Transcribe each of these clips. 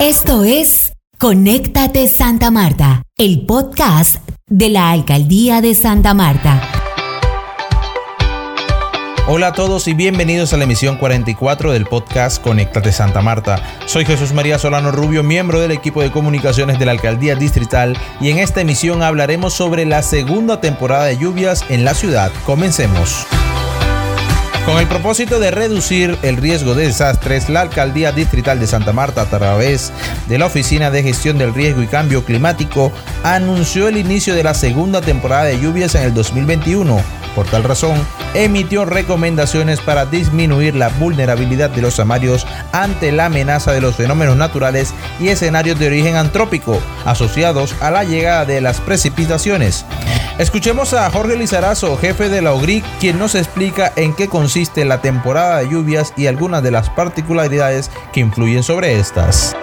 Esto es Conéctate Santa Marta, el podcast de la Alcaldía de Santa Marta. Hola a todos y bienvenidos a la emisión 44 del podcast Conéctate Santa Marta. Soy Jesús María Solano Rubio, miembro del equipo de comunicaciones de la Alcaldía Distrital y en esta emisión hablaremos sobre la segunda temporada de lluvias en la ciudad. Comencemos. Con el propósito de reducir el riesgo de desastres, la Alcaldía Distrital de Santa Marta, a través de la Oficina de Gestión del Riesgo y Cambio Climático, anunció el inicio de la segunda temporada de lluvias en el 2021. Por tal razón, emitió recomendaciones para disminuir la vulnerabilidad de los samarios ante la amenaza de los fenómenos naturales y escenarios de origen antrópico asociados a la llegada de las precipitaciones. Escuchemos a Jorge Lizarazo, jefe de la OGRIC, quien nos explica en qué consiste la temporada de lluvias y algunas de las particularidades que influyen sobre estas.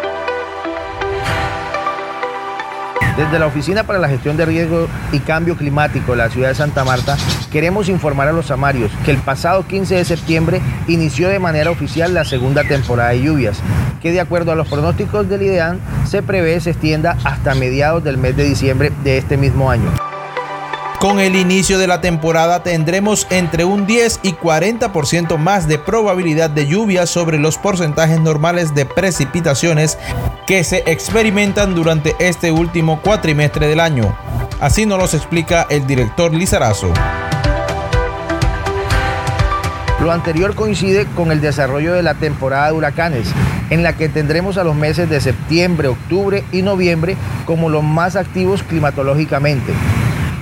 Desde la Oficina para la Gestión de Riesgo y Cambio Climático de la ciudad de Santa Marta, queremos informar a los samarios que el pasado 15 de septiembre inició de manera oficial la segunda temporada de lluvias, que de acuerdo a los pronósticos del IDEAN se prevé se extienda hasta mediados del mes de diciembre de este mismo año. Con el inicio de la temporada tendremos entre un 10 y 40% más de probabilidad de lluvia sobre los porcentajes normales de precipitaciones que se experimentan durante este último cuatrimestre del año. Así nos lo explica el director Lizarazo. Lo anterior coincide con el desarrollo de la temporada de huracanes, en la que tendremos a los meses de septiembre, octubre y noviembre como los más activos climatológicamente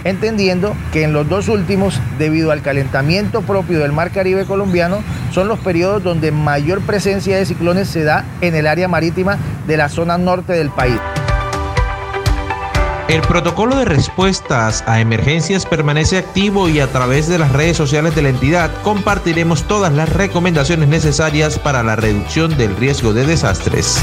entendiendo que en los dos últimos, debido al calentamiento propio del mar Caribe colombiano, son los periodos donde mayor presencia de ciclones se da en el área marítima de la zona norte del país. El protocolo de respuestas a emergencias permanece activo y a través de las redes sociales de la entidad compartiremos todas las recomendaciones necesarias para la reducción del riesgo de desastres.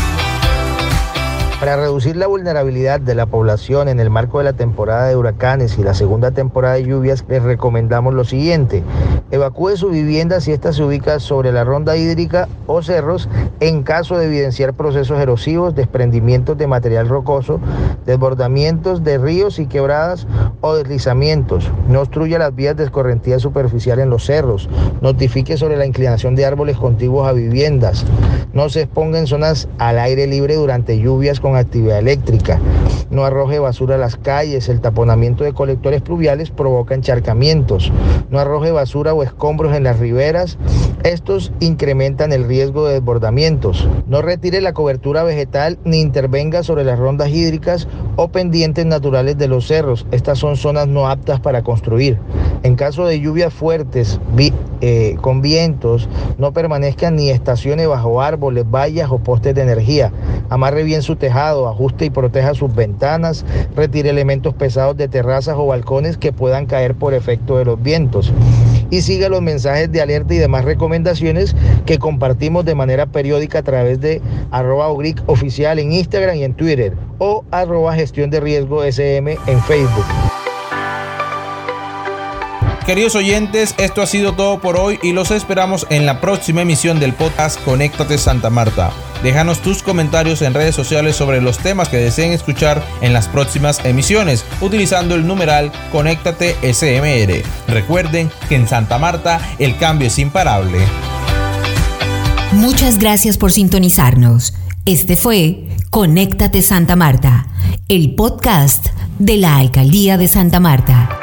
Para reducir la vulnerabilidad de la población en el marco de la temporada de huracanes y la segunda temporada de lluvias, les recomendamos lo siguiente. Evacúe su vivienda si ésta se ubica sobre la ronda hídrica o cerros en caso de evidenciar procesos erosivos, desprendimientos de material rocoso, desbordamientos de ríos y quebradas o deslizamientos. No obstruya las vías de escorrentía superficial en los cerros. Notifique sobre la inclinación de árboles contiguos a viviendas. No se exponga en zonas al aire libre durante lluvias con actividad eléctrica. No arroje basura a las calles. El taponamiento de colectores pluviales provoca encharcamientos. No arroje basura o escombros en las riberas. Estos incrementan el riesgo de desbordamientos. No retire la cobertura vegetal ni intervenga sobre las rondas hídricas o pendientes naturales de los cerros. Estas son zonas no aptas para construir. En caso de lluvias fuertes, eh, con vientos, no permanezca ni estacione bajo árboles, vallas o postes de energía. Amarre bien su tejado, ajuste y proteja sus ventanas, retire elementos pesados de terrazas o balcones que puedan caer por efecto de los vientos. Y siga los mensajes de alerta y demás recomendaciones que compartimos de manera periódica a través de arroba oficial en Instagram y en Twitter o arroba gestión de riesgo SM en Facebook. Queridos oyentes, esto ha sido todo por hoy y los esperamos en la próxima emisión del podcast Conéctate Santa Marta. Déjanos tus comentarios en redes sociales sobre los temas que deseen escuchar en las próximas emisiones utilizando el numeral Conéctate SMR. Recuerden que en Santa Marta el cambio es imparable. Muchas gracias por sintonizarnos. Este fue Conéctate Santa Marta, el podcast de la Alcaldía de Santa Marta.